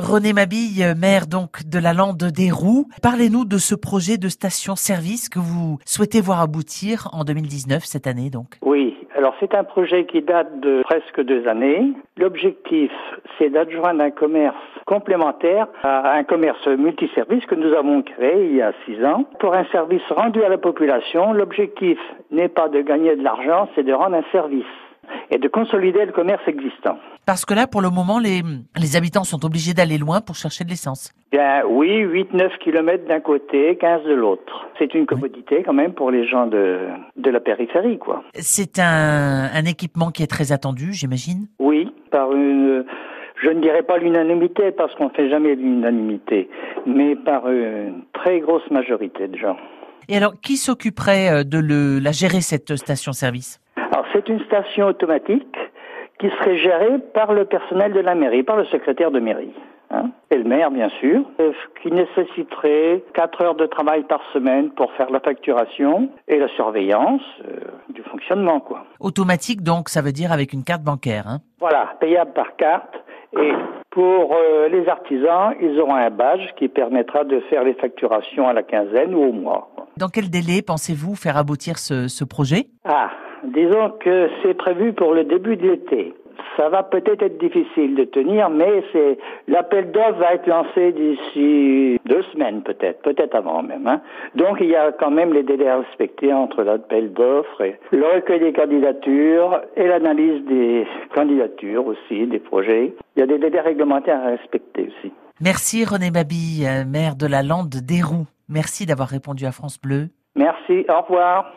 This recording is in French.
René Mabille, maire donc de la Lande des Roues. Parlez-nous de ce projet de station-service que vous souhaitez voir aboutir en 2019, cette année donc. Oui, alors c'est un projet qui date de presque deux années. L'objectif, c'est d'adjoindre un commerce complémentaire à un commerce multiservice que nous avons créé il y a six ans pour un service rendu à la population. L'objectif n'est pas de gagner de l'argent, c'est de rendre un service et de consolider le commerce existant. Parce que là, pour le moment, les, les habitants sont obligés d'aller loin pour chercher de l'essence. Bien, oui, 8-9 kilomètres d'un côté, 15 de l'autre. C'est une commodité quand même pour les gens de, de la périphérie, quoi. C'est un, un équipement qui est très attendu, j'imagine Oui, par une je ne dirais pas l'unanimité parce qu'on ne fait jamais l'unanimité, mais par une très grosse majorité de gens. Et alors, qui s'occuperait euh, de le, la gérer cette station-service? C'est une station automatique qui serait gérée par le personnel de la mairie, par le secrétaire de mairie. Hein, et le maire, bien sûr, euh, qui nécessiterait quatre heures de travail par semaine pour faire la facturation et la surveillance euh, du fonctionnement, quoi. Automatique, donc, ça veut dire avec une carte bancaire. Hein voilà, payable par carte. Et pour euh, les artisans, ils auront un badge qui permettra de faire les facturations à la quinzaine ou au mois. Dans quel délai pensez-vous faire aboutir ce, ce projet? Ah, disons que c'est prévu pour le début de l'été ça va peut-être être difficile de tenir, mais c'est l'appel d'offres va être lancé d'ici deux semaines peut-être, peut-être avant même. Hein. Donc il y a quand même les délais à respecter entre l'appel d'offres et le recueil des candidatures et l'analyse des candidatures aussi, des projets. Il y a des délais réglementaires à respecter aussi. Merci René Babi, maire de la Lande d'Héroux. Merci d'avoir répondu à France Bleu. Merci, au revoir.